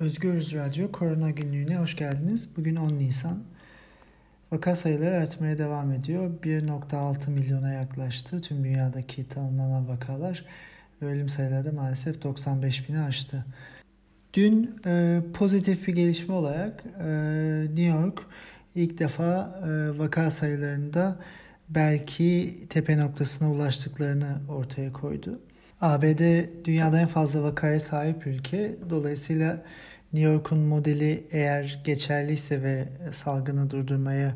Özgürüz Radyo Korona Günlüğü'ne hoş geldiniz. Bugün 10 Nisan. Vaka sayıları artmaya devam ediyor. 1.6 milyona yaklaştı tüm dünyadaki tanımlanan vakalar. Ölüm sayıları da maalesef 95 bini aştı. Dün e, pozitif bir gelişme olarak e, New York ilk defa e, vaka sayılarında belki tepe noktasına ulaştıklarını ortaya koydu. ABD dünyada en fazla vakaya sahip ülke. Dolayısıyla New York'un modeli eğer geçerliyse ve salgını durdurmaya,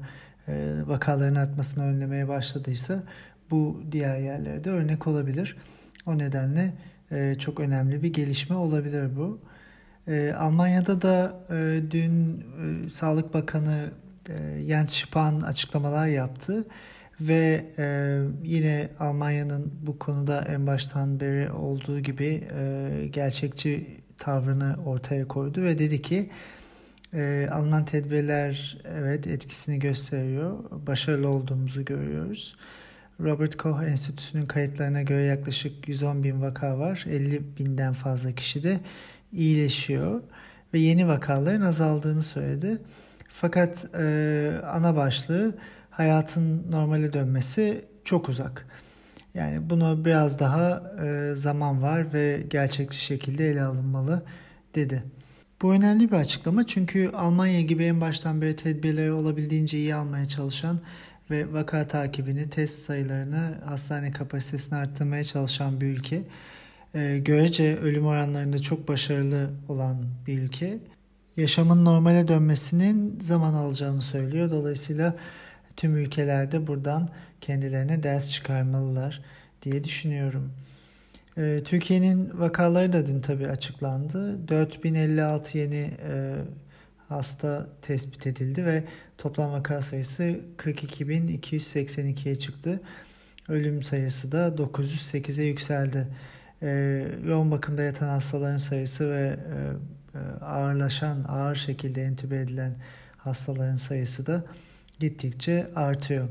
e, vakaların artmasını önlemeye başladıysa bu diğer yerlerde örnek olabilir. O nedenle e, çok önemli bir gelişme olabilir bu. E, Almanya'da da dün Sağlık Bakanı Jens Spahn açıklamalar yaptı ve yine Almanya'nın bu konuda en baştan beri olduğu gibi gerçekçi tavrını ortaya koydu ve dedi ki e, alınan tedbirler evet etkisini gösteriyor. Başarılı olduğumuzu görüyoruz. Robert Koch Enstitüsü'nün kayıtlarına göre yaklaşık 110 bin vaka var. 50 binden fazla kişi de iyileşiyor ve yeni vakaların azaldığını söyledi. Fakat e, ana başlığı hayatın normale dönmesi çok uzak. Yani bunu biraz daha e, zaman var ve gerçekçi şekilde ele alınmalı dedi. Bu önemli bir açıklama çünkü Almanya gibi en baştan beri tedbirleri olabildiğince iyi almaya çalışan ve vaka takibini, test sayılarını, hastane kapasitesini arttırmaya çalışan bir ülke. E, görece ölüm oranlarında çok başarılı olan bir ülke. Yaşamın normale dönmesinin zaman alacağını söylüyor. Dolayısıyla tüm ülkelerde buradan kendilerine ders çıkarmalılar diye düşünüyorum. Ee, Türkiye'nin vakaları da dün tabii açıklandı. 4056 yeni e, hasta tespit edildi ve toplam vaka sayısı 42.282'ye çıktı. Ölüm sayısı da 908'e yükseldi. E, yoğun bakımda yatan hastaların sayısı ve e, e, ağırlaşan, ağır şekilde entübe edilen hastaların sayısı da gittikçe artıyor.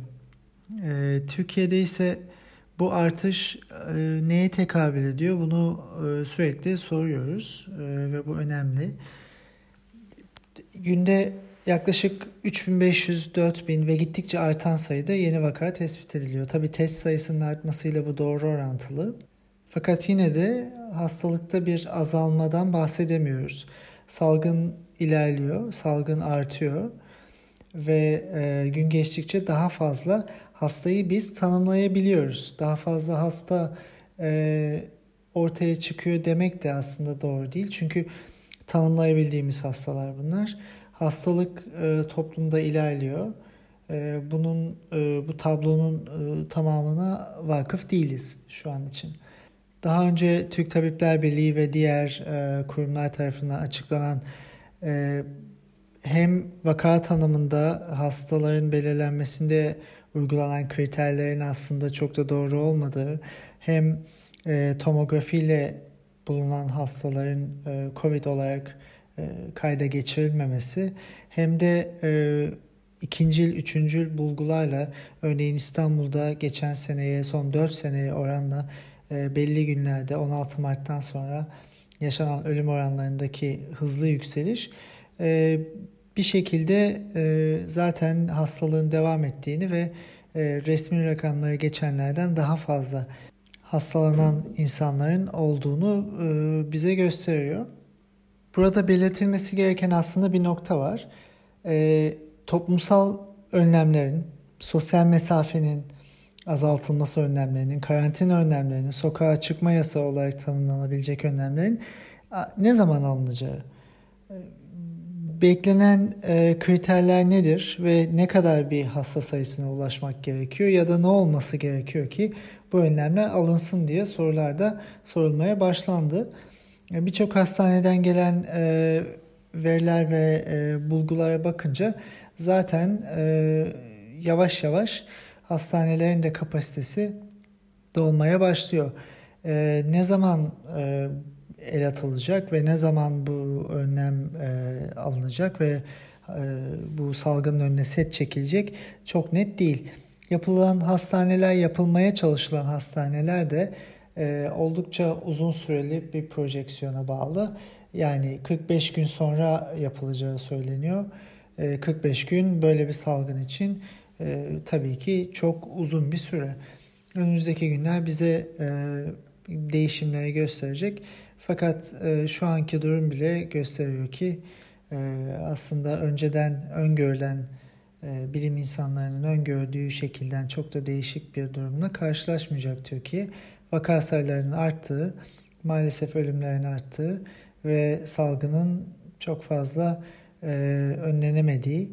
E, Türkiye'de ise bu artış e, neye tekabül ediyor? Bunu e, sürekli soruyoruz e, ve bu önemli. Günde yaklaşık 3500-4000 ve gittikçe artan sayıda yeni vaka tespit ediliyor. Tabi test sayısının artmasıyla bu doğru orantılı. Fakat yine de hastalıkta bir azalmadan bahsedemiyoruz. Salgın ilerliyor, salgın artıyor ve e, gün geçtikçe daha fazla hastayı biz tanımlayabiliyoruz. Daha fazla hasta e, ortaya çıkıyor demek de aslında doğru değil. Çünkü tanımlayabildiğimiz hastalar bunlar. Hastalık e, toplumda ilerliyor. E, bunun e, bu tablonun e, tamamına vakıf değiliz şu an için. Daha önce Türk Tabipler Birliği ve diğer e, kurumlar tarafından açıklanan e, hem vaka tanımında hastaların belirlenmesinde uygulanan kriterlerin aslında çok da doğru olmadığı hem e, tomografiyle bulunan hastaların e, COVID olarak e, kayda geçirilmemesi hem de e, ikincil, üçüncül bulgularla örneğin İstanbul'da geçen seneye son 4 seneye oranla e, belli günlerde 16 Mart'tan sonra yaşanan ölüm oranlarındaki hızlı yükseliş e, bir şekilde e, zaten hastalığın devam ettiğini ve e, resmi rakamlara geçenlerden daha fazla hastalanan insanların olduğunu e, bize gösteriyor. Burada belirtilmesi gereken aslında bir nokta var. E, toplumsal önlemlerin, sosyal mesafenin azaltılması önlemlerinin, karantina önlemlerinin, sokağa çıkma yasağı olarak tanımlanabilecek önlemlerin ne zaman alınacağı beklenen e, kriterler nedir ve ne kadar bir hasta sayısına ulaşmak gerekiyor ya da ne olması gerekiyor ki bu önlemler alınsın diye sorularda sorulmaya başlandı. E, Birçok hastaneden gelen e, veriler ve e, bulgulara bakınca zaten e, yavaş yavaş hastanelerin de kapasitesi dolmaya başlıyor. E, ne zaman e, el atılacak ve ne zaman bu önlem e, alınacak ve e, bu salgının önüne set çekilecek çok net değil. Yapılan hastaneler, yapılmaya çalışılan hastaneler de e, oldukça uzun süreli bir projeksiyona bağlı Yani 45 gün sonra yapılacağı söyleniyor. 45 gün böyle bir salgın için tabii ki çok uzun bir süre. Önümüzdeki günler bize değişimleri gösterecek. Fakat şu anki durum bile gösteriyor ki aslında önceden öngörülen e, bilim insanlarının öngördüğü şekilden çok da değişik bir durumla karşılaşmayacak Türkiye. Vaka sayılarının arttığı, maalesef ölümlerin arttığı ve salgının çok fazla e, önlenemediği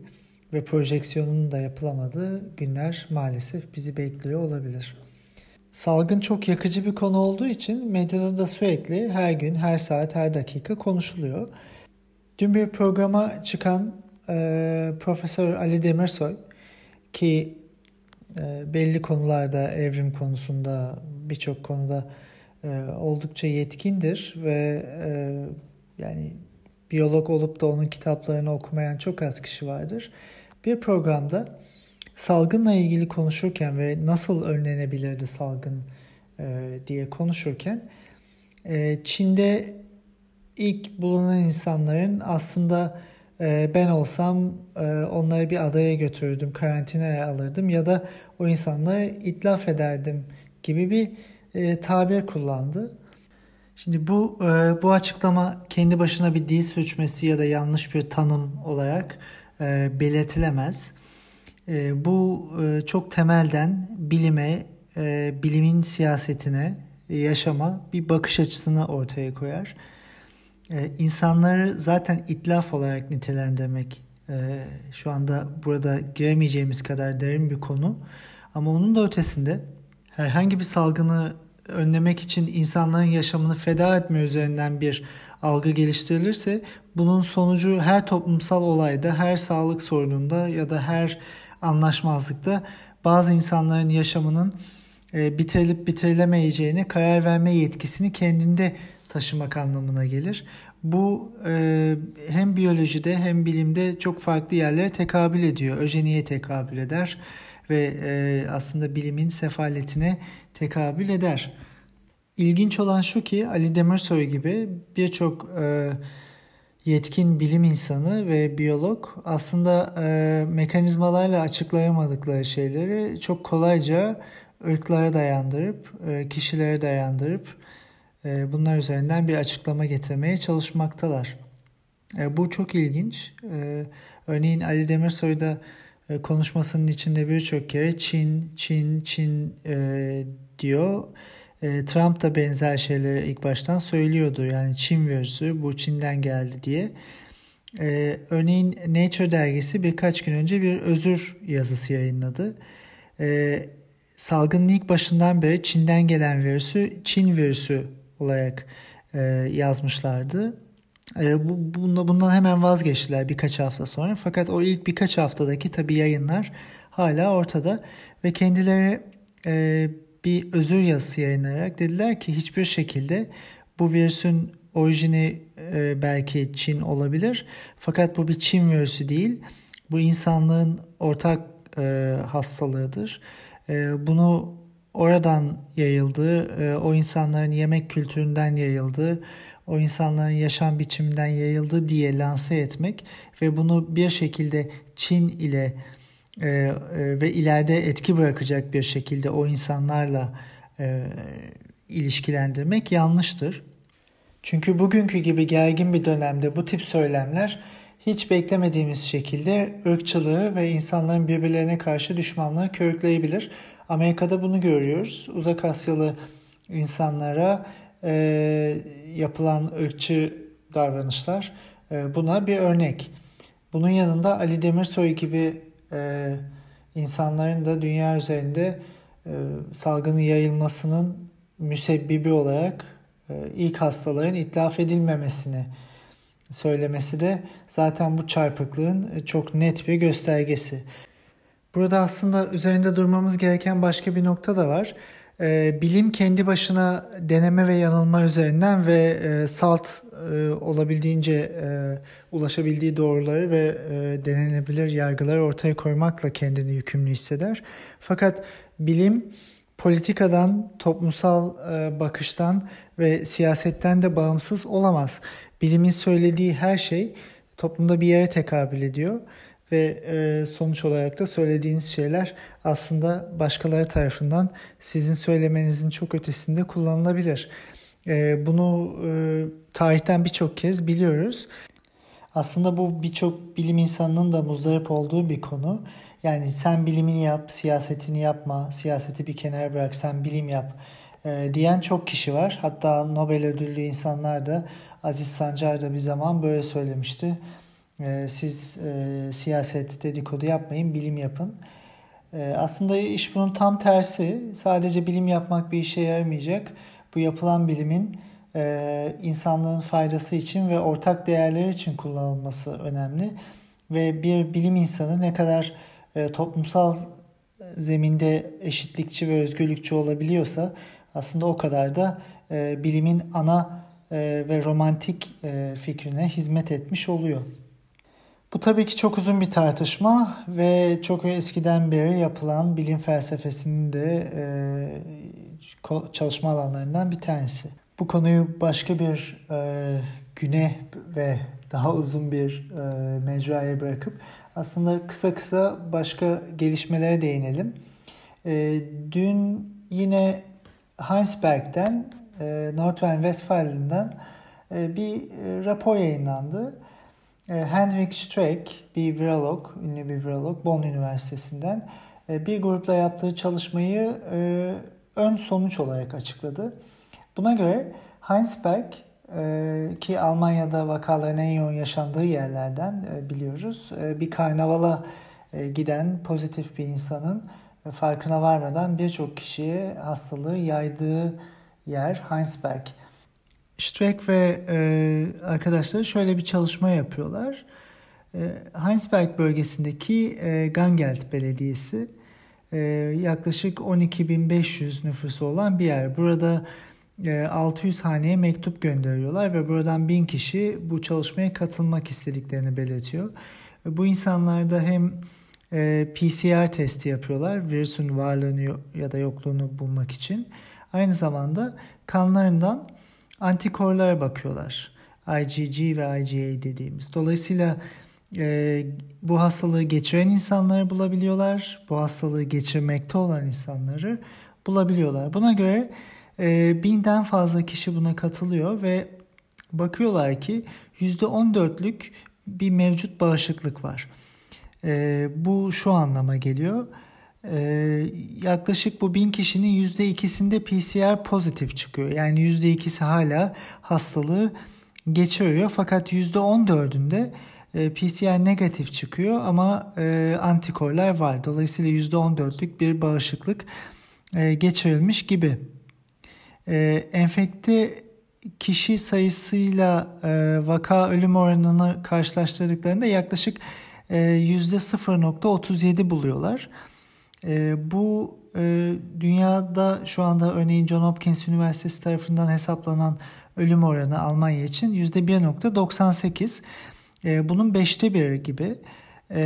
ve projeksiyonunun da yapılamadığı günler maalesef bizi bekliyor olabilir. Salgın çok yakıcı bir konu olduğu için medyada da sürekli her gün, her saat, her dakika konuşuluyor. Dün bir programa çıkan e, Profesör Ali Demirsoy ki e, belli konularda evrim konusunda birçok konuda e, oldukça yetkindir ve e, yani biyolog olup da onun kitaplarını okumayan çok az kişi vardır. Bir programda salgınla ilgili konuşurken ve nasıl önlenebilirdi salgın e, diye konuşurken e, Çin'de ilk bulunan insanların aslında e, ben olsam e, onları bir adaya götürürdüm, karantinaya alırdım ya da o insanları itlaf ederdim gibi bir e, tabir kullandı. Şimdi bu e, bu açıklama kendi başına bir dil suçması ya da yanlış bir tanım olarak e, belirtilemez. E, bu e, çok temelden bilime, e, bilimin siyasetine, yaşama bir bakış açısını ortaya koyar e, insanları zaten itlaf olarak nitelendirmek e, şu anda burada giremeyeceğimiz kadar derin bir konu. Ama onun da ötesinde herhangi bir salgını önlemek için insanların yaşamını feda etme üzerinden bir algı geliştirilirse bunun sonucu her toplumsal olayda, her sağlık sorununda ya da her anlaşmazlıkta bazı insanların yaşamının e, bitirilip bitirilemeyeceğine karar verme yetkisini kendinde taşımak anlamına gelir. Bu e, hem biyolojide hem bilimde çok farklı yerlere tekabül ediyor. Öjeniye tekabül eder ve e, aslında bilimin sefaletine tekabül eder. İlginç olan şu ki Ali Demirsoy gibi birçok e, yetkin bilim insanı ve biyolog aslında e, mekanizmalarla açıklayamadıkları şeyleri çok kolayca ırklara dayandırıp, e, kişilere dayandırıp e, bunlar üzerinden bir açıklama getirmeye çalışmaktalar. E, bu çok ilginç. E, örneğin Ali Demirsoy da konuşmasının içinde birçok kere Çin, Çin, Çin diyor. Trump da benzer şeyleri ilk baştan söylüyordu. Yani Çin virüsü bu Çin'den geldi diye. örneğin Nature dergisi birkaç gün önce bir özür yazısı yayınladı. salgının ilk başından beri Çin'den gelen virüsü Çin virüsü olarak e, yazmışlardı. E, bu, bundan hemen vazgeçtiler birkaç hafta sonra. Fakat o ilk birkaç haftadaki tabi yayınlar hala ortada ve kendileri e, bir özür yazısı yayınlayarak dediler ki hiçbir şekilde bu virüsün orijini e, belki Çin olabilir. Fakat bu bir Çin virüsü değil. Bu insanlığın ortak e, hastalığıdır. E, bunu oradan yayıldığı, e, o insanların yemek kültüründen yayıldığı, o insanların yaşam biçiminden yayıldı diye lanse etmek ve bunu bir şekilde Çin ile e, e, ve ileride etki bırakacak bir şekilde o insanlarla e, ilişkilendirmek yanlıştır. Çünkü bugünkü gibi gergin bir dönemde bu tip söylemler hiç beklemediğimiz şekilde ırkçılığı ve insanların birbirlerine karşı düşmanlığı körükleyebilir. Amerika'da bunu görüyoruz. Uzak Asyalı insanlara e, yapılan ırkçı davranışlar e, buna bir örnek. Bunun yanında Ali Demirsoy gibi e, insanların da dünya üzerinde e, salgının yayılmasının müsebbibi olarak e, ilk hastaların itlaf edilmemesini söylemesi de zaten bu çarpıklığın çok net bir göstergesi. Burada aslında üzerinde durmamız gereken başka bir nokta da var. E, bilim kendi başına deneme ve yanılma üzerinden ve e, salt e, olabildiğince e, ulaşabildiği doğruları ve e, denenebilir yargıları ortaya koymakla kendini yükümlü hisseder. Fakat bilim politikadan, toplumsal e, bakıştan ve siyasetten de bağımsız olamaz. Bilimin söylediği her şey toplumda bir yere tekabül ediyor ve e, sonuç olarak da söylediğiniz şeyler aslında başkaları tarafından sizin söylemenizin çok ötesinde kullanılabilir. E, bunu e, tarihten birçok kez biliyoruz. Aslında bu birçok bilim insanının da muzdarip olduğu bir konu. Yani sen bilimini yap, siyasetini yapma, siyaseti bir kenara bırak, sen bilim yap e, diyen çok kişi var. Hatta Nobel ödüllü insanlar da Aziz Sancar da bir zaman böyle söylemişti. E, siz e, siyaset dedikodu yapmayın, bilim yapın. E, aslında iş bunun tam tersi. Sadece bilim yapmak bir işe yaramayacak. Bu yapılan bilimin e, insanlığın faydası için ve ortak değerler için kullanılması önemli. Ve bir bilim insanı ne kadar e, toplumsal zeminde eşitlikçi ve özgürlükçü olabiliyorsa aslında o kadar da e, bilimin ana e, ve romantik e, fikrine hizmet etmiş oluyor. Bu tabii ki çok uzun bir tartışma ve çok eskiden beri yapılan bilim felsefesinin de e, çalışma alanlarından bir tanesi. Bu konuyu başka bir e, güne ve daha uzun bir e, mecraya bırakıp aslında kısa kısa başka gelişmelere değinelim. E, dün yine Heinsberg'den, e, Nordrhein-Westfalen'den e, bir e, rapor yayınlandı. E, Hendrik Streeck, bir virolog, ünlü bir virolog, Bonn Üniversitesi'nden e, bir grupla yaptığı çalışmayı e, ön sonuç olarak açıkladı. Buna göre Heinsberg ki Almanya'da vakaların en yoğun yaşandığı yerlerden biliyoruz. Bir karnavala giden pozitif bir insanın farkına varmadan birçok kişiye hastalığı yaydığı yer Heinsberg. Streck ve e, arkadaşları şöyle bir çalışma yapıyorlar. E, Heinsberg bölgesindeki e, Gangelt Belediyesi e, yaklaşık 12.500 nüfusu olan bir yer. Burada 600 e, haneye mektup gönderiyorlar ve buradan 1000 kişi bu çalışmaya katılmak istediklerini belirtiyor. Bu insanlarda hem e, PCR testi yapıyorlar virüsün varlığını ya da yokluğunu bulmak için. Aynı zamanda kanlarından antikorlara bakıyorlar. IgG ve IgA dediğimiz. Dolayısıyla e, bu hastalığı geçiren insanları bulabiliyorlar. Bu hastalığı geçirmekte olan insanları bulabiliyorlar. Buna göre e, binden fazla kişi buna katılıyor ve bakıyorlar ki %14'lük bir mevcut bağışıklık var. E, bu şu anlama geliyor. E, yaklaşık bu bin kişinin %2'sinde PCR pozitif çıkıyor. Yani %2'si hala hastalığı geçiriyor. Fakat %14'ünde e, PCR negatif çıkıyor ama e, antikorlar var. Dolayısıyla %14'lük bir bağışıklık e, geçirilmiş gibi e, enfekte kişi sayısıyla e, vaka ölüm oranını karşılaştırdıklarında yaklaşık e, %0.37 buluyorlar. E, bu e, dünyada şu anda örneğin John Hopkins Üniversitesi tarafından hesaplanan ölüm oranı Almanya için %1.98. E, bunun beşte biri gibi e,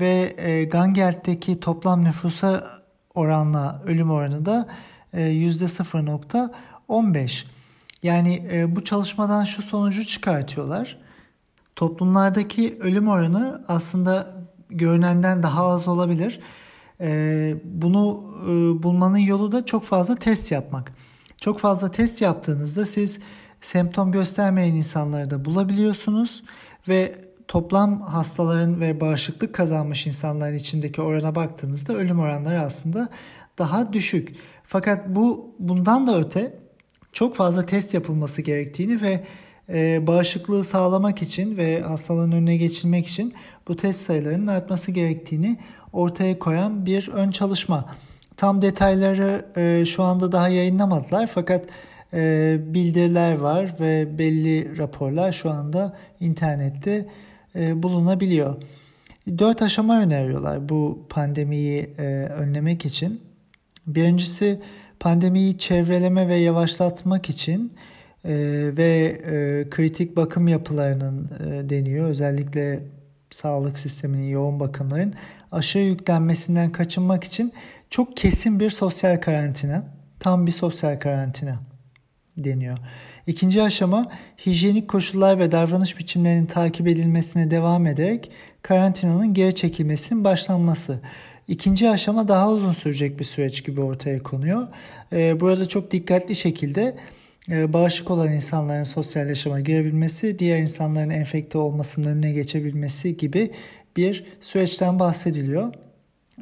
ve e, Gangelt'teki toplam nüfusa oranla ölüm oranı da %0.15. E, yani e, bu çalışmadan şu sonucu çıkartıyorlar. Toplumlardaki ölüm oranı aslında görünenden daha az olabilir. E, bunu bulmanın yolu da çok fazla test yapmak. Çok fazla test yaptığınızda siz semptom göstermeyen insanları da bulabiliyorsunuz ve toplam hastaların ve bağışıklık kazanmış insanların içindeki orana baktığınızda ölüm oranları aslında daha düşük. Fakat bu bundan da öte çok fazla test yapılması gerektiğini ve e, bağışıklığı sağlamak için ve hastalığın önüne geçilmek için bu test sayılarının artması gerektiğini ortaya koyan bir ön çalışma. Tam detayları e, şu anda daha yayınlamadılar fakat e, bildiriler var ve belli raporlar şu anda internette e, bulunabiliyor. Dört aşama öneriyorlar bu pandemiyi e, önlemek için. Birincisi pandemiyi çevreleme ve yavaşlatmak için e, ve e, kritik bakım yapılarının e, deniyor. Özellikle sağlık sisteminin yoğun bakımların aşırı yüklenmesinden kaçınmak için çok kesin bir sosyal karantina, tam bir sosyal karantina deniyor. İkinci aşama hijyenik koşullar ve davranış biçimlerinin takip edilmesine devam ederek karantinanın geri çekilmesinin başlanması. İkinci aşama daha uzun sürecek bir süreç gibi ortaya konuyor. Ee, burada çok dikkatli şekilde bağışık olan insanların sosyal yaşama girebilmesi, diğer insanların enfekte olmasının önüne geçebilmesi gibi bir süreçten bahsediliyor.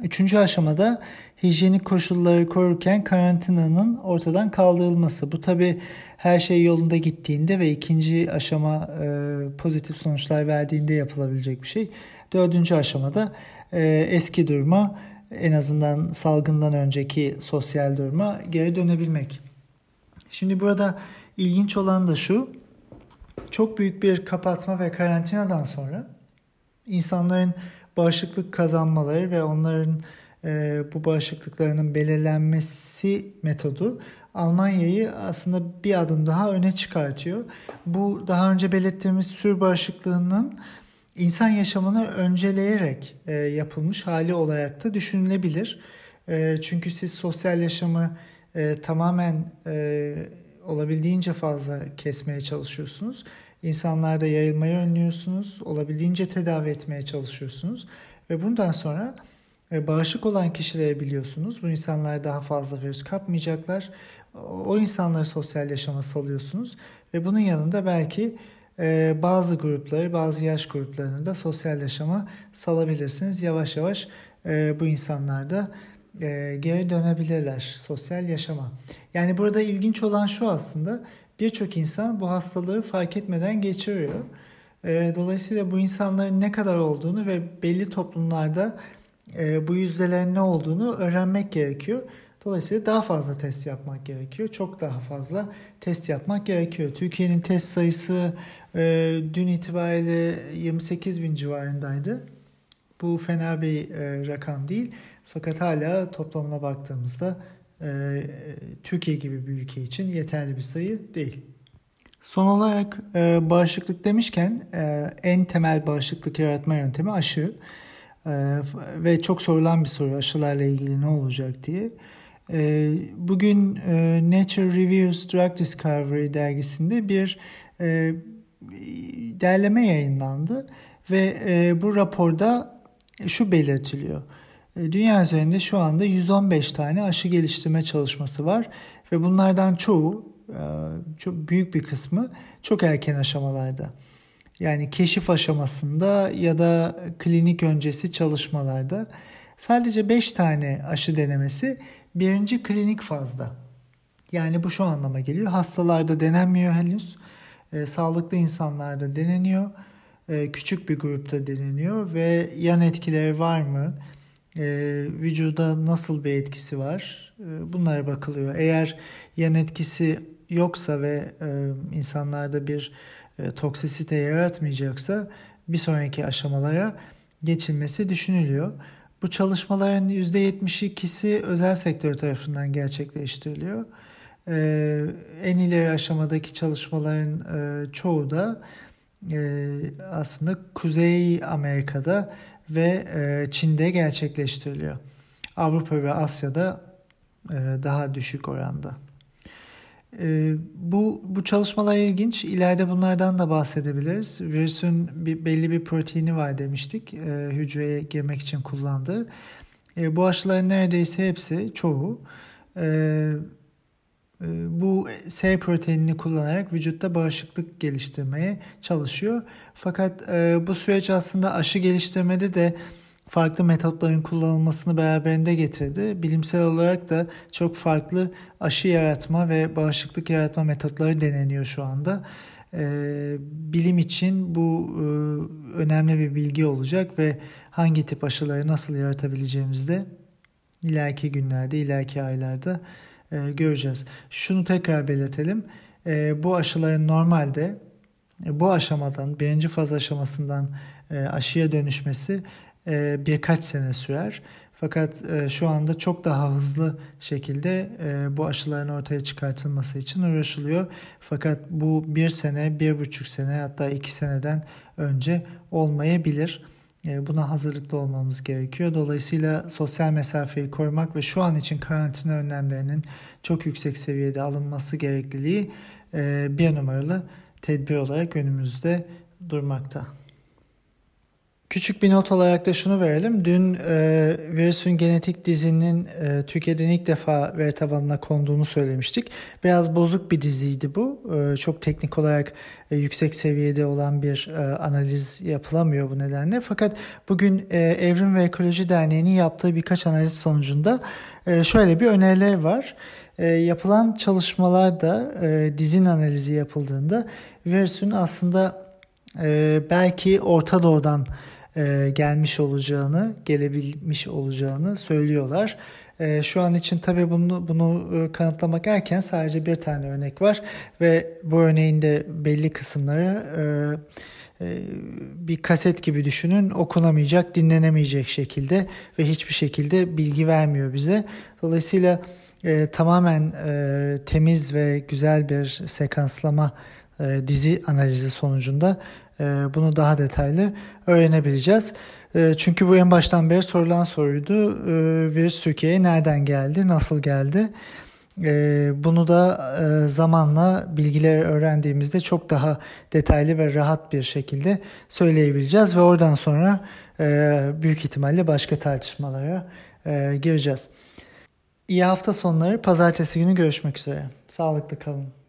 Üçüncü aşamada hijyenik koşulları korurken karantinanın ortadan kaldırılması. Bu tabi her şey yolunda gittiğinde ve ikinci aşama e, pozitif sonuçlar verdiğinde yapılabilecek bir şey. Dördüncü aşamada e, eski duruma en azından salgından önceki sosyal duruma geri dönebilmek. Şimdi burada ilginç olan da şu. Çok büyük bir kapatma ve karantinadan sonra insanların bağışıklık kazanmaları ve onların e, bu bağışıklıklarının belirlenmesi metodu Almanya'yı aslında bir adım daha öne çıkartıyor. Bu daha önce belirttiğimiz sür bağışıklığının insan yaşamını önceleyerek e, yapılmış hali olarak da düşünülebilir. E, çünkü siz sosyal yaşamı e, tamamen e, olabildiğince fazla kesmeye çalışıyorsunuz. İnsanlarda yayılmayı önlüyorsunuz, olabildiğince tedavi etmeye çalışıyorsunuz ve bundan sonra e, bağışık olan kişilere biliyorsunuz. Bu insanlar daha fazla virüs kapmayacaklar. O insanları sosyal yaşama salıyorsunuz ve bunun yanında belki e, bazı grupları, bazı yaş gruplarını da sosyal yaşama salabilirsiniz. Yavaş yavaş e, bu insanlar da e, geri dönebilirler sosyal yaşama. Yani burada ilginç olan şu aslında birçok insan bu hastalığı fark etmeden geçiriyor. E, dolayısıyla bu insanların ne kadar olduğunu ve belli toplumlarda e, bu yüzdelerin ne olduğunu öğrenmek gerekiyor. Dolayısıyla daha fazla test yapmak gerekiyor. Çok daha fazla test yapmak gerekiyor. Türkiye'nin test sayısı e, dün itibariyle 28 bin civarındaydı. Bu fena bir e, rakam değil. Fakat hala toplamına baktığımızda e, Türkiye gibi bir ülke için yeterli bir sayı değil. Son olarak e, bağışıklık demişken e, en temel bağışıklık yaratma yöntemi aşı. E, ve çok sorulan bir soru aşılarla ilgili ne olacak diye. E, bugün e, Nature Reviews Drug Discovery dergisinde bir e, derleme yayınlandı ve e, bu raporda şu belirtiliyor. E, dünya üzerinde şu anda 115 tane aşı geliştirme çalışması var ve bunlardan çoğu e, çok büyük bir kısmı çok erken aşamalarda. Yani keşif aşamasında ya da klinik öncesi çalışmalarda sadece 5 tane aşı denemesi birinci klinik fazda. Yani bu şu anlama geliyor. Hastalarda denenmiyor henüz. E, sağlıklı insanlarda deneniyor. E, küçük bir grupta deneniyor ve yan etkileri var mı? E, vücuda nasıl bir etkisi var e, bunlara bakılıyor. Eğer yan etkisi yoksa ve e, insanlarda bir e, toksisite yaratmayacaksa bir sonraki aşamalara geçilmesi düşünülüyor. Bu çalışmaların %72'si özel sektör tarafından gerçekleştiriliyor. Ee, en ileri aşamadaki çalışmaların e, çoğu da e, aslında Kuzey Amerika'da ve e, Çin'de gerçekleştiriliyor. Avrupa ve Asya'da e, daha düşük oranda. E, bu bu çalışmalar ilginç. İleride bunlardan da bahsedebiliriz. Virüsün bir, belli bir proteini var demiştik. Hücreye girmek için kullandığı. Bu aşıların neredeyse hepsi, çoğu bu S proteinini kullanarak vücutta bağışıklık geliştirmeye çalışıyor. Fakat e, bu süreç aslında aşı geliştirmede de farklı metotların kullanılmasını beraberinde getirdi. Bilimsel olarak da çok farklı aşı yaratma ve bağışıklık yaratma metotları deneniyor şu anda. Ee, bilim için bu e, önemli bir bilgi olacak ve hangi tip aşıları nasıl yaratabileceğimizi de ileriki günlerde, ileriki aylarda e, göreceğiz. Şunu tekrar belirtelim. E, bu aşıların normalde e, bu aşamadan, birinci faz aşamasından e, aşıya dönüşmesi e, birkaç sene sürer. Fakat e, şu anda çok daha hızlı şekilde e, bu aşıların ortaya çıkartılması için uğraşılıyor. Fakat bu bir sene, bir buçuk sene hatta iki seneden önce olmayabilir. E, buna hazırlıklı olmamız gerekiyor. Dolayısıyla sosyal mesafeyi korumak ve şu an için karantina önlemlerinin çok yüksek seviyede alınması gerekliliği e, bir numaralı tedbir olarak önümüzde durmakta. Küçük bir not olarak da şunu verelim. Dün e, virüsün genetik dizinin e, Türkiye'den ilk defa veri tabanına konduğunu söylemiştik. Biraz bozuk bir diziydi bu. E, çok teknik olarak e, yüksek seviyede olan bir e, analiz yapılamıyor bu nedenle. Fakat bugün e, Evrim ve Ekoloji Derneği'nin yaptığı birkaç analiz sonucunda e, şöyle bir öneriler var. E, yapılan çalışmalarda e, dizin analizi yapıldığında virüsün aslında e, belki Orta Doğu'dan e, gelmiş olacağını, gelebilmiş olacağını söylüyorlar. E, şu an için tabii bunu, bunu e, kanıtlamak erken sadece bir tane örnek var ve bu örneğin de belli kısımları e, bir kaset gibi düşünün okunamayacak, dinlenemeyecek şekilde ve hiçbir şekilde bilgi vermiyor bize. Dolayısıyla tamamen temiz ve güzel bir sekanslama dizi analizi sonucunda bunu daha detaylı öğrenebileceğiz. E, çünkü bu en baştan beri sorulan soruydu. E, virüs Türkiye'ye nereden geldi, nasıl geldi? Bunu da e, zamanla bilgileri öğrendiğimizde çok daha detaylı ve rahat bir şekilde söyleyebileceğiz ve oradan sonra e, büyük ihtimalle başka tartışmalara e, gireceğiz. İyi hafta sonları. Pazartesi günü görüşmek üzere. Sağlıklı kalın.